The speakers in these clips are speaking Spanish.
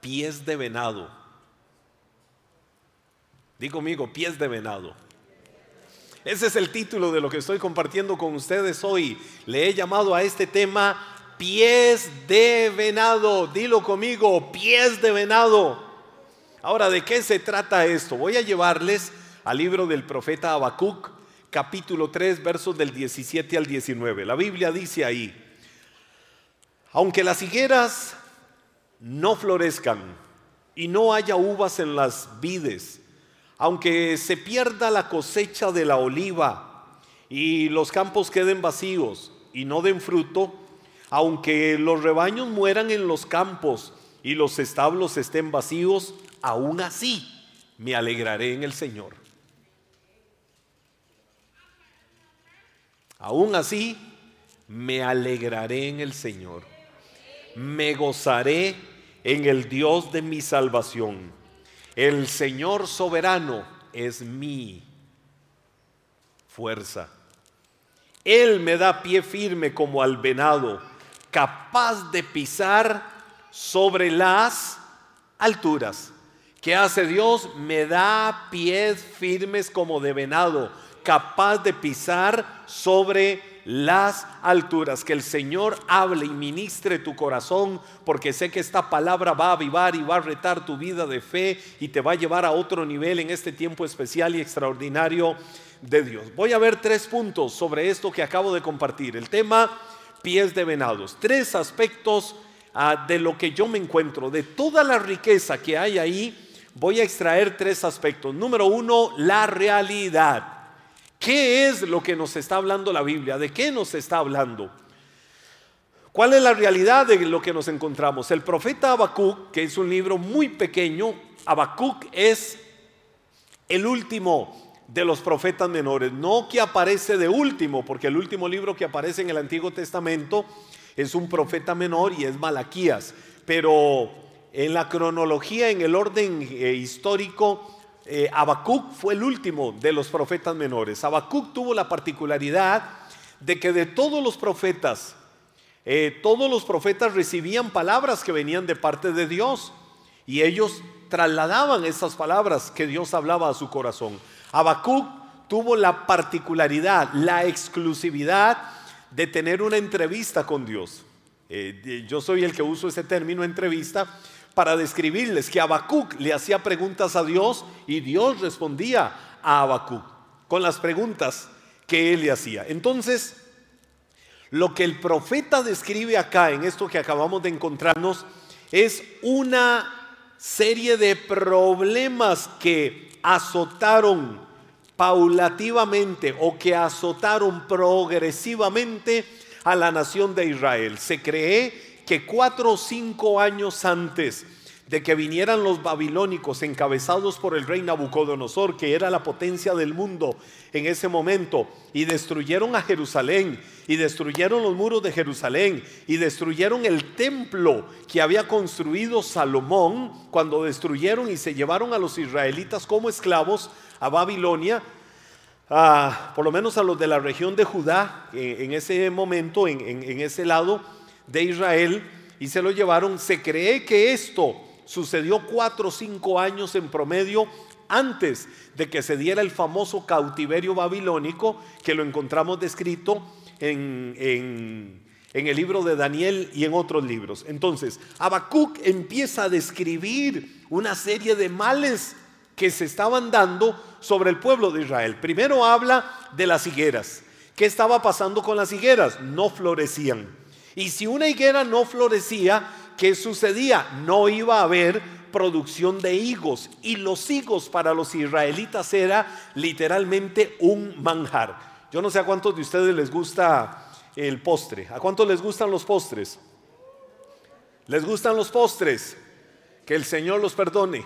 pies de venado. Digo conmigo, pies de venado. Ese es el título de lo que estoy compartiendo con ustedes hoy. Le he llamado a este tema pies de venado. Dilo conmigo, pies de venado. Ahora, ¿de qué se trata esto? Voy a llevarles al libro del profeta Habacuc, capítulo 3, versos del 17 al 19. La Biblia dice ahí, aunque las higueras no florezcan y no haya uvas en las vides, aunque se pierda la cosecha de la oliva y los campos queden vacíos y no den fruto, aunque los rebaños mueran en los campos y los establos estén vacíos, aún así me alegraré en el Señor. Aún así me alegraré en el Señor. Me gozaré en el Dios de mi salvación. El Señor soberano es mi fuerza. Él me da pie firme como al venado, capaz de pisar sobre las alturas. ¿Qué hace Dios? Me da pies firmes como de venado, capaz de pisar sobre las alturas. Que el Señor hable y ministre tu corazón, porque sé que esta palabra va a avivar y va a retar tu vida de fe y te va a llevar a otro nivel en este tiempo especial y extraordinario de Dios. Voy a ver tres puntos sobre esto que acabo de compartir. El tema pies de venados. Tres aspectos ah, de lo que yo me encuentro, de toda la riqueza que hay ahí voy a extraer tres aspectos. Número uno, la realidad. ¿Qué es lo que nos está hablando la Biblia? ¿De qué nos está hablando? ¿Cuál es la realidad de lo que nos encontramos? El profeta Habacuc, que es un libro muy pequeño, Habacuc es el último de los profetas menores, no que aparece de último, porque el último libro que aparece en el Antiguo Testamento es un profeta menor y es Malaquías, pero en la cronología, en el orden eh, histórico, eh, Habacuc fue el último de los profetas menores. Habacuc tuvo la particularidad de que de todos los profetas, eh, todos los profetas recibían palabras que venían de parte de Dios y ellos trasladaban esas palabras que Dios hablaba a su corazón. Habacuc tuvo la particularidad, la exclusividad de tener una entrevista con Dios. yo soy el que uso ese término entrevista para describirles que Habacuc le hacía preguntas a Dios y Dios respondía a Habacuc con las preguntas que él le hacía. Entonces, lo que el profeta describe acá en esto que acabamos de encontrarnos es una serie de problemas que azotaron paulativamente o que azotaron progresivamente a la nación de Israel. Se cree que cuatro o cinco años antes de que vinieran los babilónicos encabezados por el rey Nabucodonosor, que era la potencia del mundo en ese momento, y destruyeron a Jerusalén, y destruyeron los muros de Jerusalén, y destruyeron el templo que había construido Salomón, cuando destruyeron y se llevaron a los israelitas como esclavos a Babilonia, por lo menos a los de la región de Judá, en, ese momento, en ese lado, de Israel y se lo llevaron. Se cree que esto sucedió cuatro o cinco años en promedio antes de que se diera el famoso cautiverio babilónico que lo encontramos descrito en, en, el libro de Daniel y en otros libros. Entonces, Habacuc empieza a describir una serie de males que se estaban dando sobre el pueblo de Israel. Primero habla de las higueras. ¿Qué estaba pasando con las higueras? No florecían. Y si una higuera no florecía, ¿qué sucedía? No iba a haber producción de higos. Y los higos para los israelitas era literalmente un manjar. Yo no sé a cuántos de ustedes les gusta el postre. ¿A cuántos les gustan los postres? ¿Les gustan los postres? Que el Señor los perdone.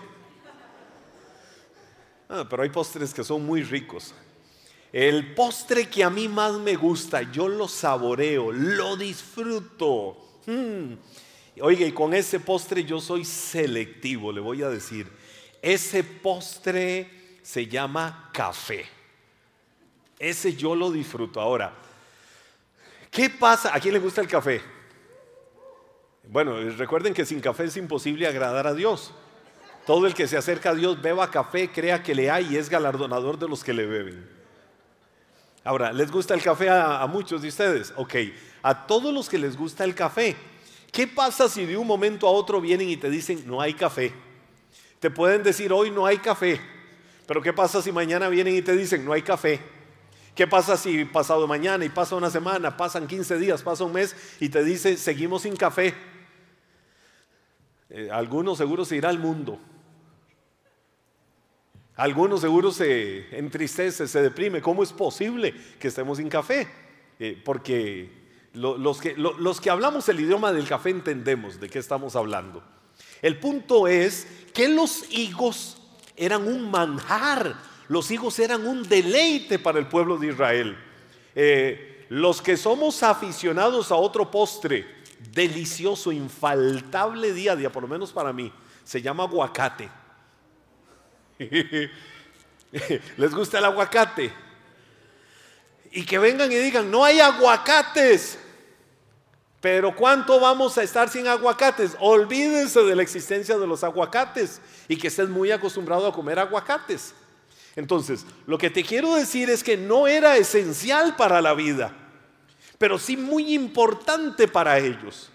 Ah, pero hay postres que son muy ricos. El postre que a mí más me gusta, yo lo saboreo, lo disfruto. Hmm. Oiga, y con ese postre yo soy selectivo, le voy a decir. Ese postre se llama café. Ese yo lo disfruto. Ahora, ¿qué pasa? ¿A quién le gusta el café? Bueno, recuerden que sin café es imposible agradar a Dios. Todo el que se acerca a Dios beba café, crea que le hay y es galardonador de los que le beben. Ahora, ¿les gusta el café a, muchos de ustedes? Ok, a todos los que les gusta el café, ¿qué pasa si de un momento a otro vienen y te dicen no hay café? Te pueden decir hoy no hay café, pero ¿qué pasa si mañana vienen y te dicen no hay café? ¿Qué pasa si pasado mañana y pasa una semana, pasan 15 días, pasa un mes y te dice seguimos sin café? Eh, algunos seguro se irá al mundo. Algunos seguro se entristece, se deprime. ¿Cómo es posible que estemos sin café? Eh, porque los, que, hablamos el idioma del café entendemos de qué estamos hablando. El punto es que los higos eran un manjar, los higos eran un deleite para el pueblo de Israel. Eh, los que somos aficionados a otro postre, delicioso, infaltable día a día, por lo menos para mí, se llama aguacate. ¿Les gusta el aguacate? Y que vengan y digan, no hay aguacates. Pero ¿cuánto vamos a estar sin aguacates? Olvídense de la existencia de los aguacates y que estés muy acostumbrado a comer aguacates. Entonces, lo que te quiero decir es que no era esencial para la vida, pero sí muy importante para ellos.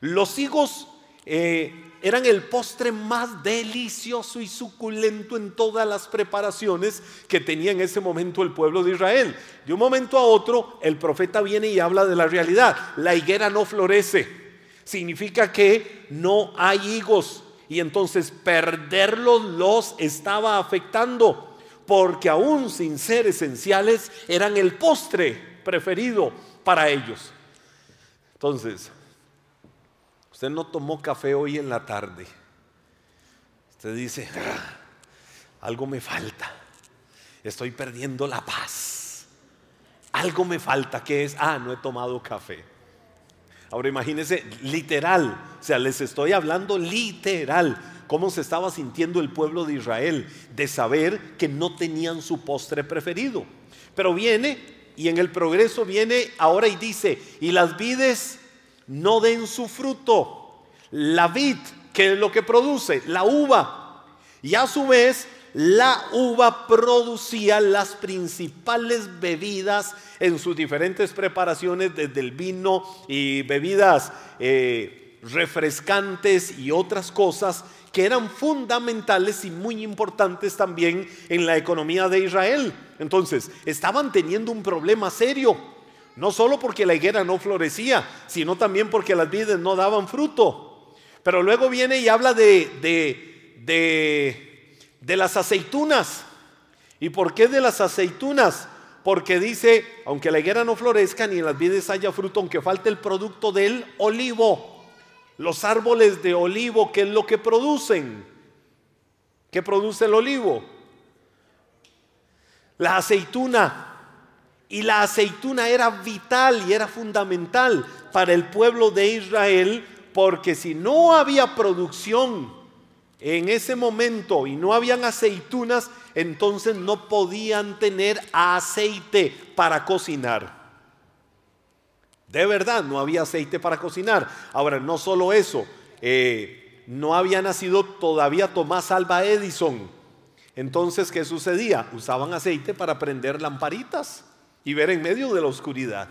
Los higos eh, eran el postre más delicioso y suculento en todas las preparaciones que tenía en ese momento el pueblo de Israel. De un momento a otro, el profeta viene y habla de la realidad. La higuera no florece. Significa que no hay higos. Y entonces perderlos los estaba afectando. Porque aún sin ser esenciales, eran el postre preferido para ellos. Entonces, Usted no tomó café hoy en la tarde. Usted dice, ah, algo me falta. Estoy perdiendo la paz. Algo me falta. ¿Qué es? Ah, no he tomado café. Ahora imagínense, literal, o sea, les estoy hablando literal, cómo se estaba sintiendo el pueblo de Israel de saber que no tenían su postre preferido. Pero viene y en el progreso viene ahora y dice, y las vides no den su fruto. La vid, que es lo que produce, la uva. Y a su vez, la uva producía las principales bebidas en sus diferentes preparaciones, desde el vino y bebidas eh, refrescantes y otras cosas que eran fundamentales y muy importantes también en la economía de Israel. Entonces, estaban teniendo un problema serio no solo porque la higuera no florecía, sino también porque las vides no daban fruto. Pero luego viene y habla de, de, de, las aceitunas. ¿Y por qué de las aceitunas? Porque dice, aunque la higuera no florezca ni en las vides haya fruto, aunque falte el producto del olivo. Los árboles de olivo, ¿qué es lo que producen? ¿Qué produce el olivo? La aceituna y la aceituna era vital y era fundamental para el pueblo de Israel porque si no había producción en ese momento y no habían aceitunas, entonces no podían tener aceite para cocinar. De verdad, no había aceite para cocinar. Ahora, no solo eso, eh, no había nacido todavía Tomás Alba Edison. Entonces, ¿qué sucedía? Usaban aceite para prender lamparitas y ver en medio de la oscuridad.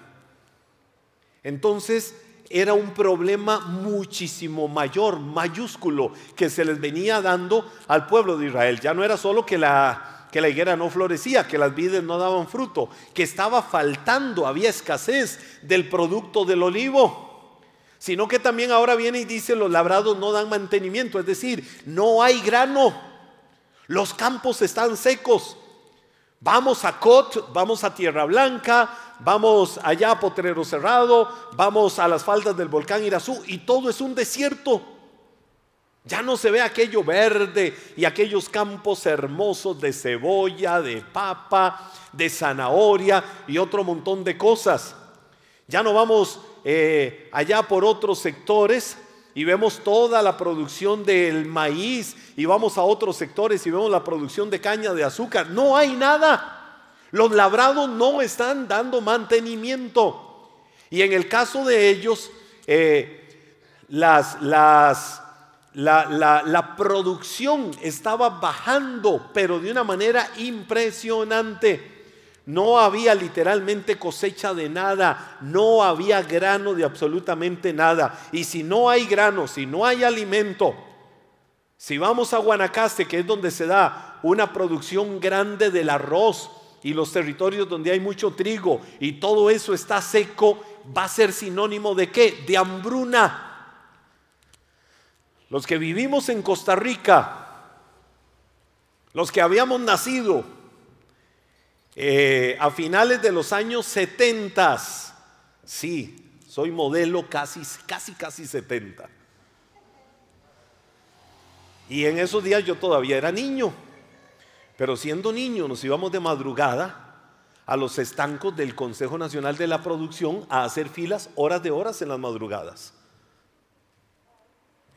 Entonces era un problema muchísimo mayor, mayúsculo, que se les venía dando al pueblo de Israel. Ya no era solo que la, que la higuera no florecía, que las vides no daban fruto, que estaba faltando, había escasez del producto del olivo, sino que también ahora viene y dice los labrados no dan mantenimiento, es decir, no hay grano, los campos están secos, Vamos a Cot, vamos a Tierra Blanca, vamos allá a Potrero Cerrado, vamos a las faldas del volcán Irazú y todo es un desierto. Ya no se ve aquello verde y aquellos campos hermosos de cebolla, de papa, de zanahoria y otro montón de cosas. Ya no vamos eh, allá por otros sectores y vemos toda la producción del maíz y vamos a otros sectores y vemos la producción de caña de azúcar. No hay nada. Los labrados no están dando mantenimiento. Y en el caso de ellos, eh, las, las, la, la, la, producción estaba bajando, pero de una manera impresionante. No había literalmente cosecha de nada, no había grano de absolutamente nada. Y si no hay grano, si no hay alimento, si vamos a Guanacaste, que es donde se da una producción grande del arroz y los territorios donde hay mucho trigo y todo eso está seco, va a ser sinónimo de qué? De hambruna. Los que vivimos en Costa Rica, los que habíamos nacido eh, a finales de los años 70, sí, soy modelo casi, casi, casi 70. Y en esos días yo todavía era niño, pero siendo niño nos íbamos de madrugada a los estancos del Consejo Nacional de la Producción a hacer filas horas de horas en las madrugadas.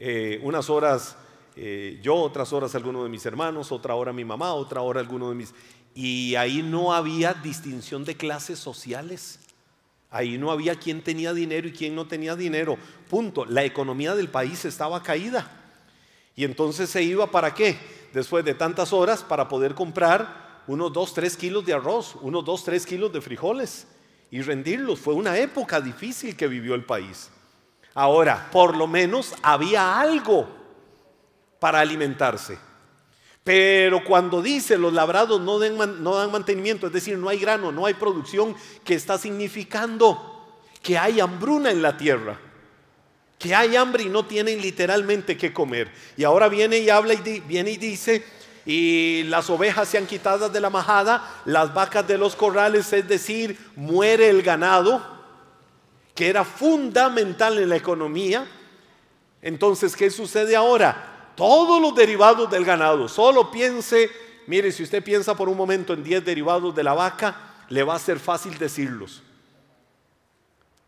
Eh, unas horas eh, yo, otras horas alguno de mis hermanos, otra hora mi mamá, otra hora alguno de mis... Y ahí no había distinción de clases sociales. Ahí no había quién tenía dinero y quién no tenía dinero. Punto. La economía del país estaba caída. Y entonces se iba para qué? Después de tantas horas para poder comprar unos 2, 3 kilos de arroz, unos 2, 3 kilos de frijoles y rendirlos. Fue una época difícil que vivió el país. Ahora, por lo menos había algo para alimentarse. Pero cuando dice los labrados no, dan mantenimiento, es decir, no hay grano, no hay producción, que está significando que hay hambruna en la tierra, que hay hambre y no tienen literalmente qué comer. Y ahora viene y habla y viene y dice, y las ovejas se han quitado de la majada, las vacas de los corrales, es decir, muere el ganado, que era fundamental en la economía. Entonces, ¿qué sucede ahora? Todos los derivados del ganado. Solo piense, mire, si usted piensa por un momento en 10 derivados de la vaca, le va a ser fácil decirlos.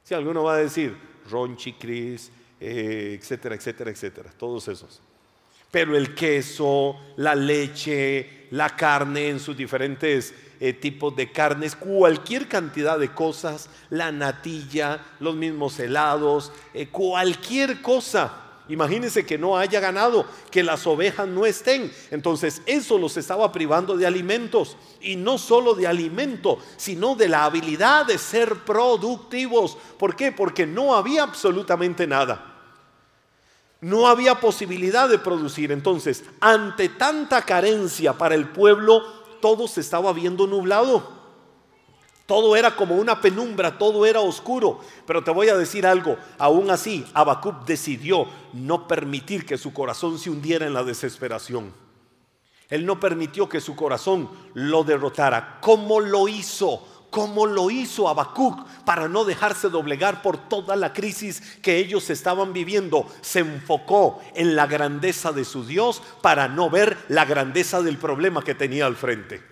Si alguno va a decir ronchi, cris, eh, etcétera, etcétera, etcétera, todos esos. Pero el queso, la leche, la carne en sus diferentes eh, tipos de carnes, cualquier cantidad de cosas, la natilla, los mismos helados, eh, cualquier cosa Imagínense que no haya ganado, que las ovejas no estén. Entonces eso los estaba privando de alimentos. Y no solo de alimento, sino de la habilidad de ser productivos. ¿Por qué? Porque no había absolutamente nada. No había posibilidad de producir. Entonces, ante tanta carencia para el pueblo, todo se estaba viendo nublado. Todo era como una penumbra, todo era oscuro. Pero te voy a decir algo, aún así, Habacuc decidió no permitir que su corazón se hundiera en la desesperación. Él no permitió que su corazón lo derrotara. ¿Cómo lo hizo? ¿Cómo lo hizo Habacuc para no dejarse doblegar por toda la crisis que ellos estaban viviendo? Se enfocó en la grandeza de su Dios para no ver la grandeza del problema que tenía al frente.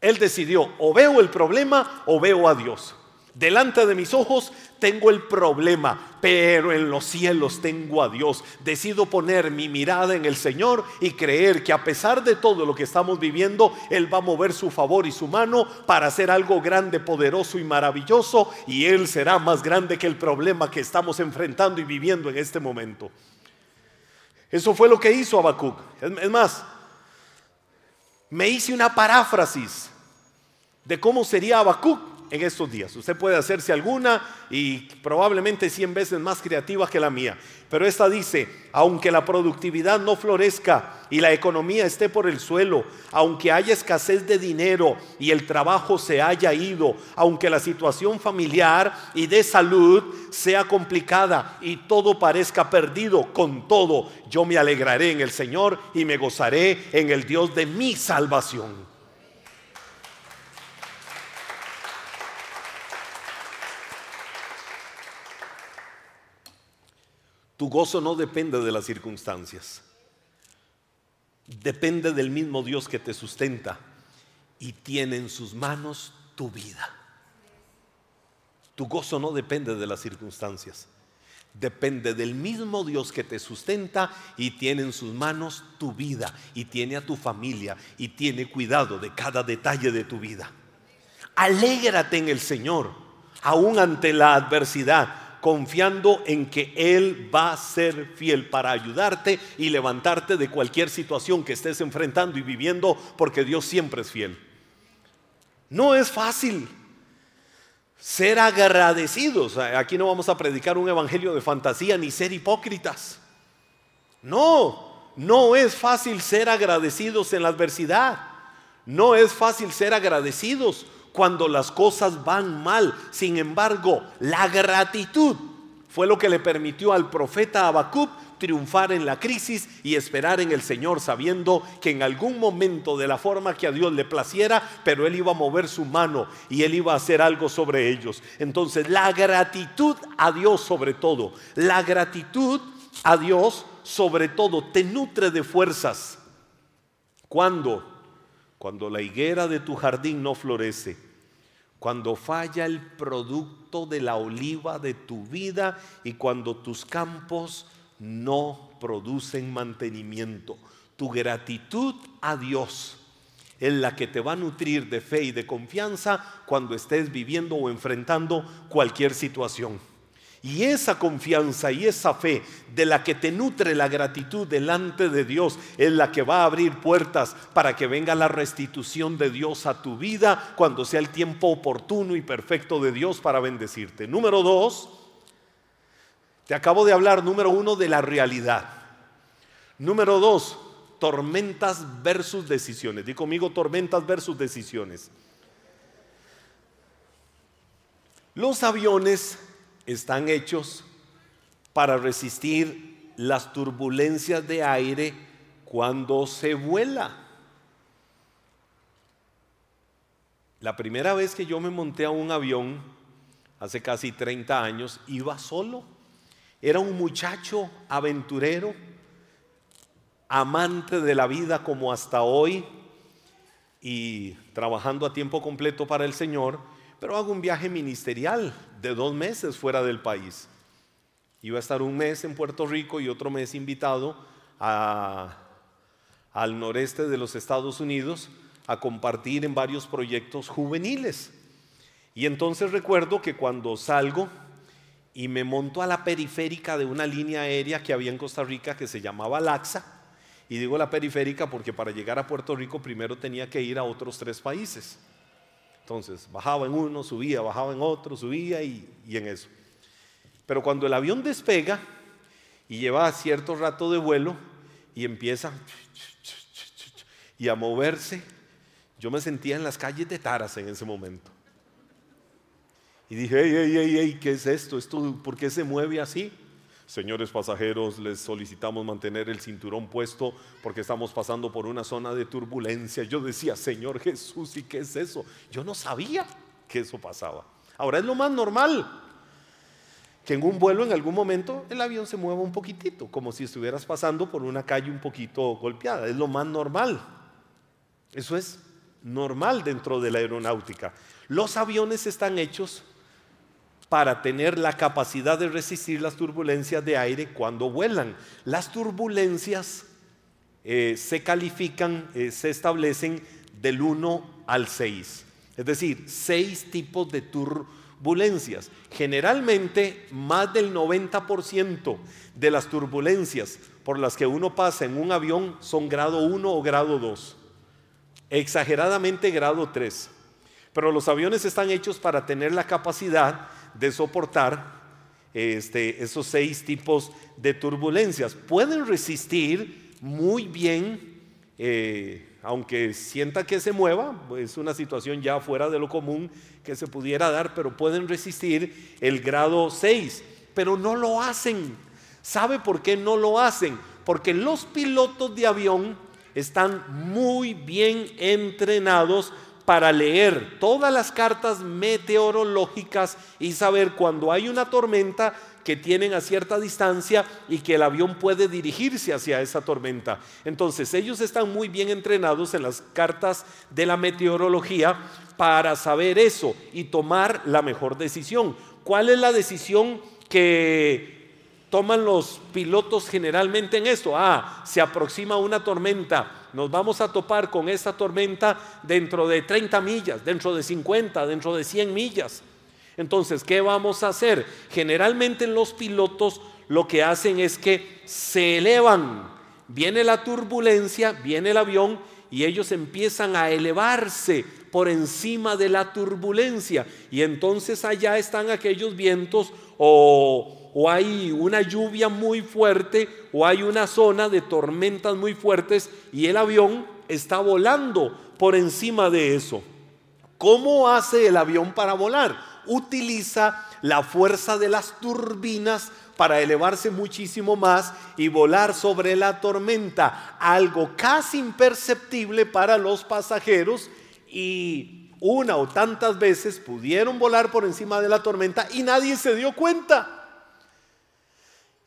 Él decidió, o veo el problema o veo a Dios. Delante de mis ojos tengo el problema, pero en los cielos tengo a Dios. Decido poner mi mirada en el Señor y creer que a pesar de todo lo que estamos viviendo, Él va a mover su favor y su mano para hacer algo grande, poderoso y maravilloso, y Él será más grande que el problema que estamos enfrentando y viviendo en este momento. Eso fue lo que hizo Habacuc. Es más, me hice una paráfrasis de cómo sería Habacuc en estos días. Usted puede hacerse alguna y probablemente 100 veces más creativa que la mía. Pero esta dice, aunque la productividad no florezca y la economía esté por el suelo, aunque haya escasez de dinero y el trabajo se haya ido, aunque la situación familiar y de salud sea complicada y todo parezca perdido, con todo yo me alegraré en el Señor y me gozaré en el Dios de mi salvación. Tu gozo no depende de las circunstancias. Depende del mismo Dios que te sustenta y tiene en sus manos tu vida. Tu gozo no depende de las circunstancias. Depende del mismo Dios que te sustenta y tiene en sus manos tu vida y tiene a tu familia y tiene cuidado de cada detalle de tu vida. Alégrate en el Señor, aún ante la adversidad confiando en que Él va a ser fiel para ayudarte y levantarte de cualquier situación que estés enfrentando y viviendo, porque Dios siempre es fiel. No es fácil ser agradecidos. Aquí no vamos a predicar un evangelio de fantasía ni ser hipócritas. No, no es fácil ser agradecidos en la adversidad. No es fácil ser agradecidos cuando las cosas van mal. Sin embargo, la gratitud fue lo que le permitió al profeta Habacuc triunfar en la crisis y esperar en el Señor, sabiendo que en algún momento, de la forma que a Dios le placiera, pero Él iba a mover su mano y Él iba a hacer algo sobre ellos. Entonces, la gratitud a Dios sobre todo, la gratitud a Dios sobre todo, te nutre de fuerzas. ¿Cuándo? Cuando la higuera de tu jardín no florece cuando falla el producto de la oliva de tu vida y cuando tus campos no producen mantenimiento. Tu gratitud a Dios es la que te va a nutrir de fe y de confianza cuando estés viviendo o enfrentando cualquier situación. Y esa confianza y esa fe de la que te nutre la gratitud delante de Dios es la que va a abrir puertas para que venga la restitución de Dios a tu vida cuando sea el tiempo oportuno y perfecto de Dios para bendecirte. Número dos, te acabo de hablar, número uno, de la realidad. Número dos, tormentas versus decisiones. Di conmigo tormentas versus decisiones. Los aviones están hechos para resistir las turbulencias de aire cuando se vuela. La primera vez que yo me monté a un avión, hace casi 30 años, iba solo. Era un muchacho aventurero, amante de la vida como hasta hoy y trabajando a tiempo completo para el Señor pero hago un viaje ministerial de dos meses fuera del país. Iba a estar un mes en Puerto Rico y otro mes invitado al noreste de los Estados Unidos a compartir en varios proyectos juveniles. Y entonces recuerdo que cuando salgo y me monto a la periférica de una línea aérea que había en Costa Rica que se llamaba Laxa, y digo la periférica porque para llegar a Puerto Rico primero tenía que ir a otros tres países. Entonces, bajaba en uno, subía, bajaba en otro, subía y, en eso. Pero cuando el avión despega y lleva cierto rato de vuelo y empieza y a moverse, yo me sentía en las calles de Taras en ese momento. Y dije, ey, ey, ey, ey, ¿qué es esto? ¿Esto por qué se mueve así? Señores pasajeros, les solicitamos mantener el cinturón puesto porque estamos pasando por una zona de turbulencia. Yo decía, Señor Jesús, ¿y qué es eso? Yo no sabía que eso pasaba. Ahora es lo más normal que en un vuelo en algún momento el avión se mueva un poquitito, como si estuvieras pasando por una calle un poquito golpeada. Es lo más normal. Eso es normal dentro de la aeronáutica. Los aviones están hechos para tener la capacidad de resistir las turbulencias de aire cuando vuelan. Las turbulencias eh, se califican, eh, se establecen del 1 al 6. Es decir, seis tipos de turbulencias. Generalmente, más del 90% de las turbulencias por las que uno pasa en un avión son grado 1 o grado 2. Exageradamente grado 3. Pero los aviones están hechos para tener la capacidad de soportar este, esos seis tipos de turbulencias. Pueden resistir muy bien, eh, aunque sienta que se mueva, es una situación ya fuera de lo común que se pudiera dar, pero pueden resistir el grado 6, pero no lo hacen. ¿Sabe por qué no lo hacen? Porque los pilotos de avión están muy bien entrenados para leer todas las cartas meteorológicas y saber cuando hay una tormenta que tienen a cierta distancia y que el avión puede dirigirse hacia esa tormenta. Entonces ellos están muy bien entrenados en las cartas de la meteorología para saber eso y tomar la mejor decisión. ¿Cuál es la decisión que toman los pilotos generalmente en esto? Ah, se aproxima una tormenta nos vamos a topar con esta tormenta dentro de 30 millas, dentro de 50, dentro de 100 millas. Entonces, ¿qué vamos a hacer? Generalmente los pilotos lo que hacen es que se elevan. Viene la turbulencia, viene el avión y ellos empiezan a elevarse por encima de la turbulencia. Y entonces allá están aquellos vientos o, o, hay una lluvia muy fuerte o hay una zona de tormentas muy fuertes y el avión está volando por encima de eso. ¿Cómo hace el avión para volar? Utiliza la fuerza de las turbinas para elevarse muchísimo más y volar sobre la tormenta, algo casi imperceptible para los pasajeros y una o tantas veces pudieron volar por encima de la tormenta y nadie se dio cuenta.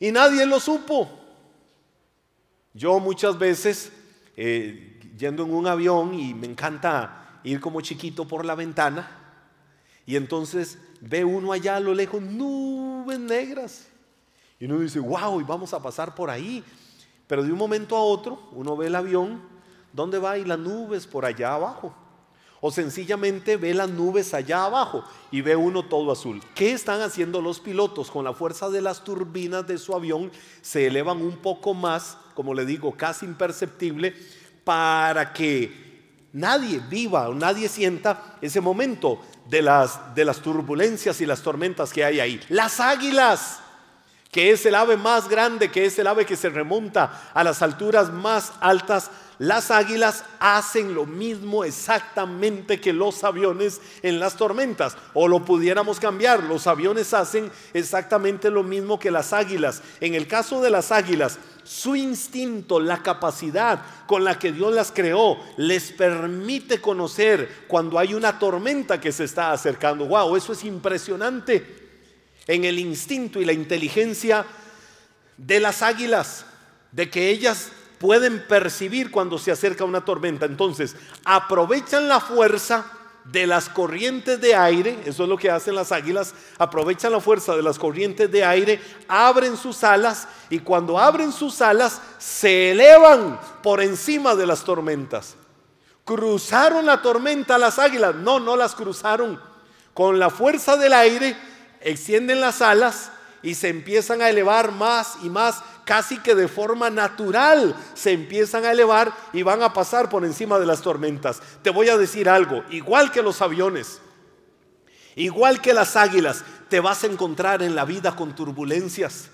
Y nadie lo supo. Yo muchas veces, eh, yendo en un avión y me encanta ir como chiquito por la ventana, y entonces ve uno allá a lo lejos nubes negras. Y uno dice, wow, y vamos a pasar por ahí. Pero de un momento a otro, uno ve el avión, ¿dónde va? Y las nubes por allá abajo. O sencillamente ve las nubes allá abajo y ve uno todo azul. ¿Qué están haciendo los pilotos? Con la fuerza de las turbinas de su avión se elevan un poco más, como le digo, casi imperceptible, para que nadie viva o nadie sienta ese momento de las, de las turbulencias y las tormentas que hay ahí. Las águilas que es el ave más grande, que es el ave que se remonta a las alturas más altas, las águilas hacen lo mismo exactamente que los aviones en las tormentas. O lo pudiéramos cambiar, los aviones hacen exactamente lo mismo que las águilas. En el caso de las águilas, su instinto, la capacidad con la que Dios las creó, les permite conocer cuando hay una tormenta que se está acercando. ¡Wow! Eso es impresionante en el instinto y la inteligencia de las águilas, de que ellas pueden percibir cuando se acerca una tormenta. Entonces, aprovechan la fuerza de las corrientes de aire, eso es lo que hacen las águilas, aprovechan la fuerza de las corrientes de aire, abren sus alas y cuando abren sus alas se elevan por encima de las tormentas. ¿Cruzaron la tormenta las águilas? No, no las cruzaron. Con la fuerza del aire extienden las alas y se empiezan a elevar más y más, casi que de forma natural se empiezan a elevar y van a pasar por encima de las tormentas. Te voy a decir algo, igual que los aviones, igual que las águilas, te vas a encontrar en la vida con turbulencias.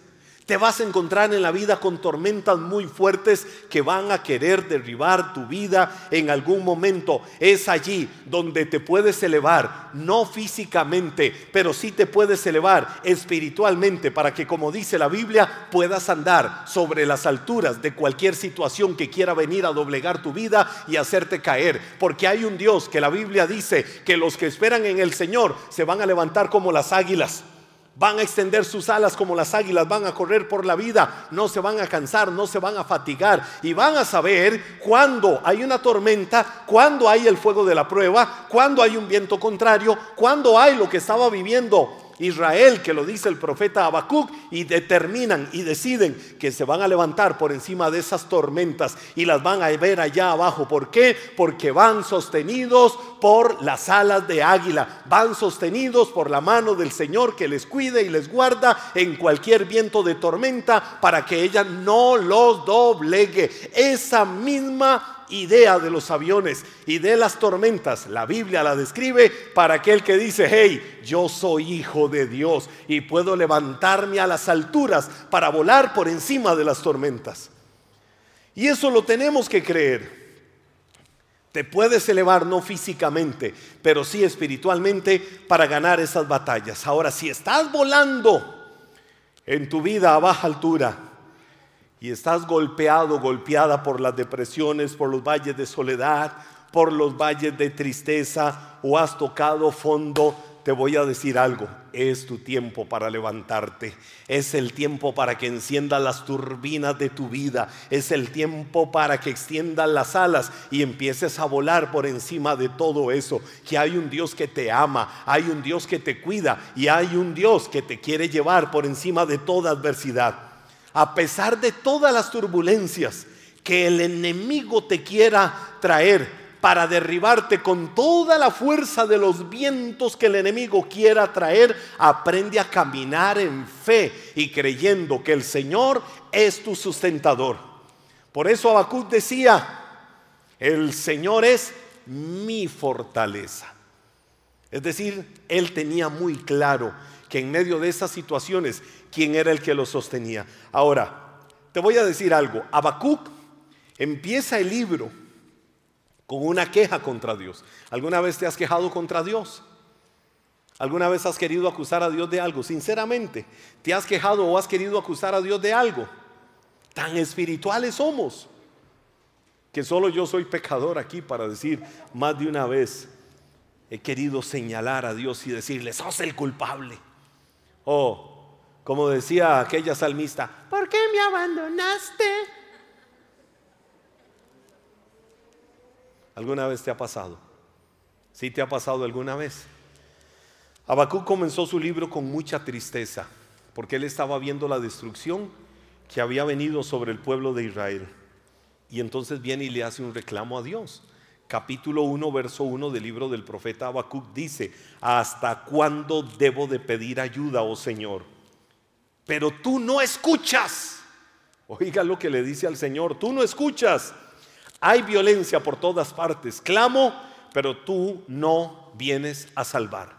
Te vas a encontrar en la vida con tormentas muy fuertes que van a querer derribar tu vida en algún momento. Es allí donde te puedes elevar, no físicamente, pero sí te puedes elevar espiritualmente para que, como dice la Biblia, puedas andar sobre las alturas de cualquier situación que quiera venir a doblegar tu vida y hacerte caer. Porque hay un Dios que la Biblia dice que los que esperan en el Señor se van a levantar como las águilas. Van a extender sus alas como las águilas, van a correr por la vida, no se van a cansar, no se van a fatigar. Y van a saber cuando hay una tormenta, cuando hay el fuego de la prueba, cuando hay un viento contrario, cuando hay lo que estaba viviendo Israel, que lo dice el profeta Habacuc, y determinan y deciden que se van a levantar por encima de esas tormentas y las van a ver allá abajo. ¿Por qué? Porque van sostenidos por las alas de águila, van sostenidos por la mano del Señor que les cuide y les guarda en cualquier viento de tormenta para que ella no los doblegue. Esa misma idea de los aviones y de las tormentas, la Biblia la describe para aquel que dice, hey, yo soy hijo de Dios y puedo levantarme a las alturas para volar por encima de las tormentas. Y eso lo tenemos que creer. Te puedes elevar no físicamente, pero sí espiritualmente para ganar esas batallas. Ahora, si estás volando en tu vida a baja altura, y estás golpeado, golpeada por las depresiones, por los valles de soledad, por los valles de tristeza o has tocado fondo, te voy a decir algo, es tu tiempo para levantarte, es el tiempo para que enciendas las turbinas de tu vida, es el tiempo para que extiendas las alas y empieces a volar por encima de todo eso, que hay un Dios que te ama, hay un Dios que te cuida y hay un Dios que te quiere llevar por encima de toda adversidad a pesar de todas las turbulencias que el enemigo te quiera traer para derribarte con toda la fuerza de los vientos que el enemigo quiera traer, aprende a caminar en fe y creyendo que el Señor es tu sustentador. Por eso Habacuc decía, el Señor es mi fortaleza. Es decir, él tenía muy claro en medio de esas situaciones, quién era el que lo sostenía. Ahora, te voy a decir algo. Habacuc empieza el libro con una queja contra Dios. ¿Alguna vez te has quejado contra Dios? ¿Alguna vez has querido acusar a Dios de algo? Sinceramente, ¿te has quejado o has querido acusar a Dios de algo? Tan espirituales somos que solo yo soy pecador aquí para decir más de una vez, he querido señalar a Dios y decirle, sos el culpable. O, como decía aquella salmista, ¿por qué me abandonaste? ¿Alguna vez te ha pasado? ¿Sí te ha pasado alguna vez? Habacuc comenzó su libro con mucha tristeza, porque él estaba viendo la destrucción que había venido sobre el pueblo de Israel. Y entonces viene y le hace un reclamo a Dios. Capítulo 1, verso 1 del libro del profeta Habacuc dice, ¿hasta cuándo debo de pedir ayuda, oh Señor? Pero tú no escuchas. Oiga lo que le dice al Señor, tú no escuchas. Hay violencia por todas partes. Clamo, pero tú no vienes a salvar.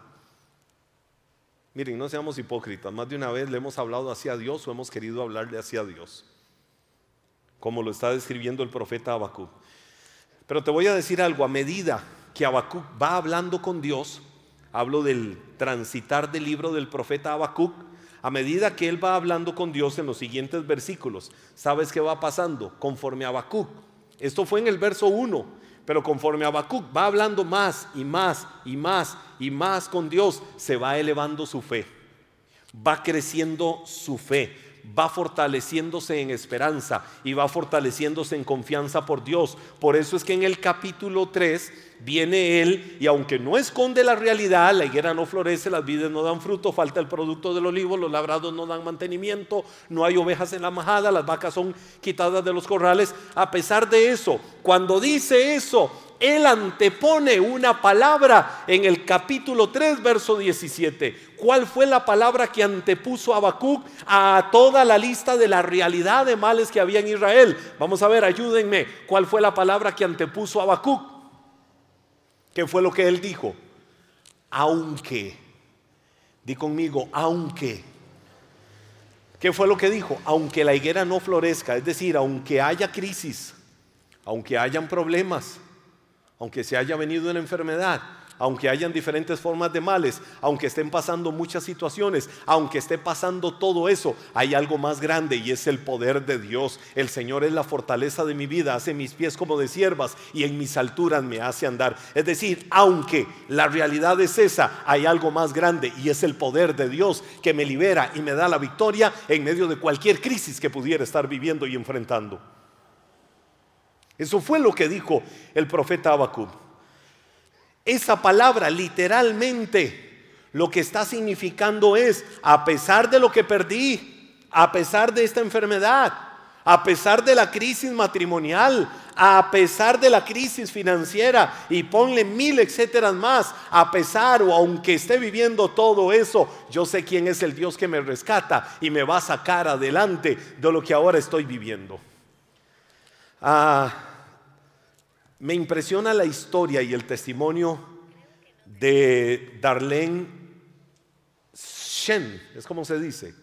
Miren, no seamos hipócritas. Más de una vez le hemos hablado hacia Dios o hemos querido hablarle hacia Dios. Como lo está describiendo el profeta Habacuc. Pero te voy a decir algo. A medida que Habacuc va hablando con Dios, hablo del transitar del libro del profeta Habacuc, a medida que él va hablando con Dios en los siguientes versículos, ¿sabes qué va pasando? Conforme a Habacuc esto fue en el verso 1, pero conforme Habacuc va hablando más y más y más y más con Dios, se va elevando su fe, va creciendo su fe va fortaleciéndose en esperanza y va fortaleciéndose en confianza por Dios. Por eso es que en el capítulo 3 viene Él y aunque no esconde la realidad, la higuera no florece, las vides no dan fruto, falta el producto del olivo, los labrados no dan mantenimiento, no hay ovejas en la majada, las vacas son quitadas de los corrales. A pesar de eso, cuando dice eso, él antepone una palabra en el capítulo 3, verso 17. ¿Cuál fue la palabra que antepuso Habacuc a toda la lista de la realidad de males que había en Israel? Vamos a ver, ayúdenme. ¿Cuál fue la palabra que antepuso Habacuc? ¿Qué fue lo que él dijo? Aunque. Di conmigo, aunque. ¿Qué fue lo que dijo? Aunque la higuera no florezca, es decir, aunque haya crisis, aunque hayan problemas, aunque se haya venido una enfermedad, aunque hayan diferentes formas de males, aunque estén pasando muchas situaciones, aunque esté pasando todo eso, hay algo más grande y es el poder de Dios. El Señor es la fortaleza de mi vida, hace mis pies como de siervas y en mis alturas me hace andar. Es decir, aunque la realidad es esa, hay algo más grande y es el poder de Dios que me libera y me da la victoria en medio de cualquier crisis que pudiera estar viviendo y enfrentando. Eso fue lo que dijo el profeta Habacuc. Esa palabra literalmente lo que está significando es, a pesar de lo que perdí, a pesar de esta enfermedad, a pesar de la crisis matrimonial, a pesar de la crisis financiera y ponle mil etcétera más, a pesar o aunque esté viviendo todo eso, yo sé quién es el Dios que me rescata y me va a sacar adelante de lo que ahora estoy viviendo. Ah, me impresiona la historia y el testimonio de Darlene Shen, es como se dice.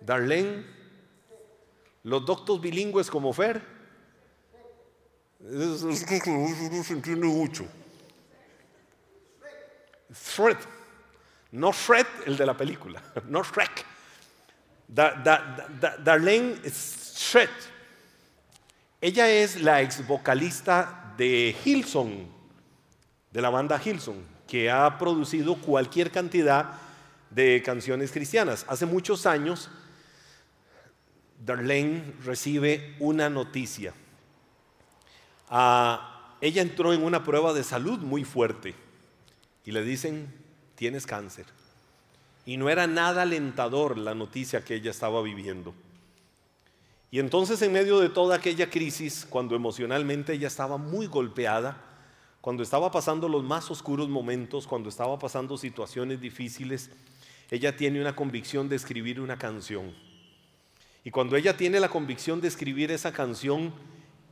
Darlene, los doctos bilingües como Fer. Fred, no Fred, el de la película, no Shrek. Darlene Shred. Ella es la ex vocalista de Hilson, de la banda Hilson, que ha producido cualquier cantidad de canciones cristianas. Hace muchos años, Darlene recibe una noticia. Ah, ella entró en una prueba de salud muy fuerte y le dicen, tienes cáncer. Y no era nada alentador la noticia que ella estaba viviendo. Y entonces en medio de toda aquella crisis, cuando emocionalmente ella estaba muy golpeada, cuando estaba pasando los más oscuros momentos, cuando estaba pasando situaciones difíciles, ella tiene una convicción de escribir una canción. Y cuando ella tiene la convicción de escribir esa canción,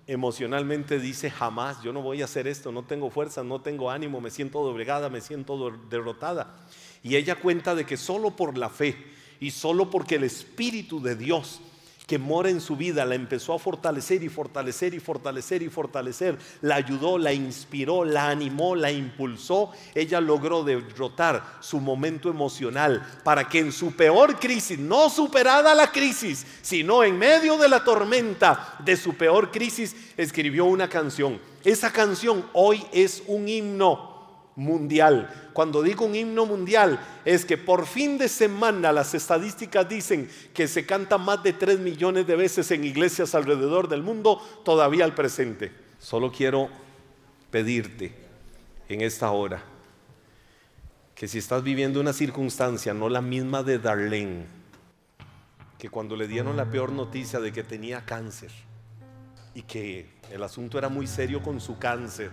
emocionalmente dice, jamás, yo no voy a hacer esto, no tengo fuerza, no tengo ánimo, me siento doblegada, me siento derrotada. Y ella cuenta de que solo por la fe y solo porque el Espíritu de Dios que mora en su vida, la empezó a fortalecer y fortalecer y fortalecer y fortalecer, la ayudó, la inspiró, la animó, la impulsó, ella logró derrotar su momento emocional para que en su peor crisis, no superada la crisis, sino en medio de la tormenta de su peor crisis, escribió una canción. Esa canción hoy es un himno mundial. Cuando digo un himno mundial, es que por fin de semana las estadísticas dicen que se canta más de 3 millones de veces en iglesias alrededor del mundo, todavía al presente. Solo quiero pedirte en esta hora que si estás viviendo una circunstancia, no la misma de Darlene, que cuando le dieron la peor noticia de que tenía cáncer y que el asunto era muy serio con su cáncer,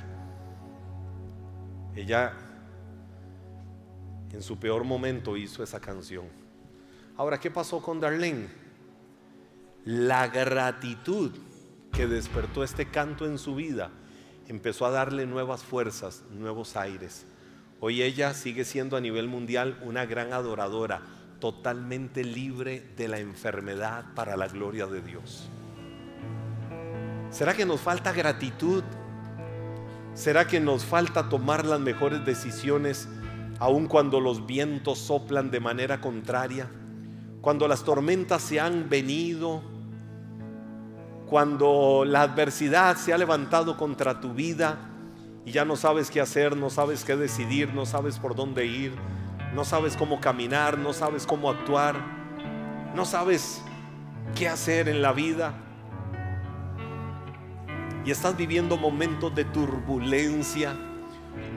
ella en su peor momento hizo esa canción. Ahora, ¿qué pasó con Darlene? La gratitud que despertó este canto en su vida empezó a darle nuevas fuerzas, nuevos aires. Hoy ella sigue siendo a nivel mundial una gran adoradora, totalmente libre de la enfermedad para la gloria de Dios. ¿Será que nos falta gratitud ¿Será que nos falta tomar las mejores decisiones aun cuando los vientos soplan de manera contraria? Cuando las tormentas se han venido, cuando la adversidad se ha levantado contra tu vida y ya no sabes qué hacer, no sabes qué decidir, no sabes por dónde ir, no sabes cómo caminar, no sabes cómo actuar, no sabes qué hacer en la vida y estás viviendo momentos de turbulencia,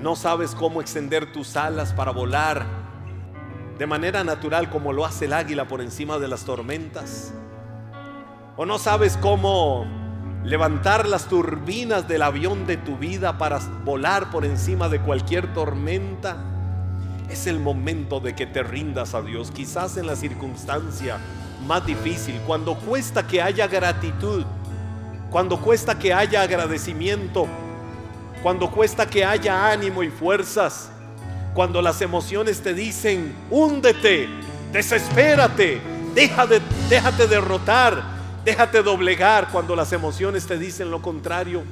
no sabes cómo extender tus alas para volar de manera natural como lo hace el águila por encima de las tormentas, o no sabes cómo levantar las turbinas del avión de tu vida para volar por encima de cualquier tormenta, es el momento de que te rindas a Dios, quizás en la circunstancia más difícil, cuando cuesta que haya gratitud cuando cuesta que haya agradecimiento, cuando cuesta que haya ánimo y fuerzas, cuando las emociones te dicen, húndete, desespérate, déjate derrotar, déjate doblegar, cuando las emociones te dicen lo contrario,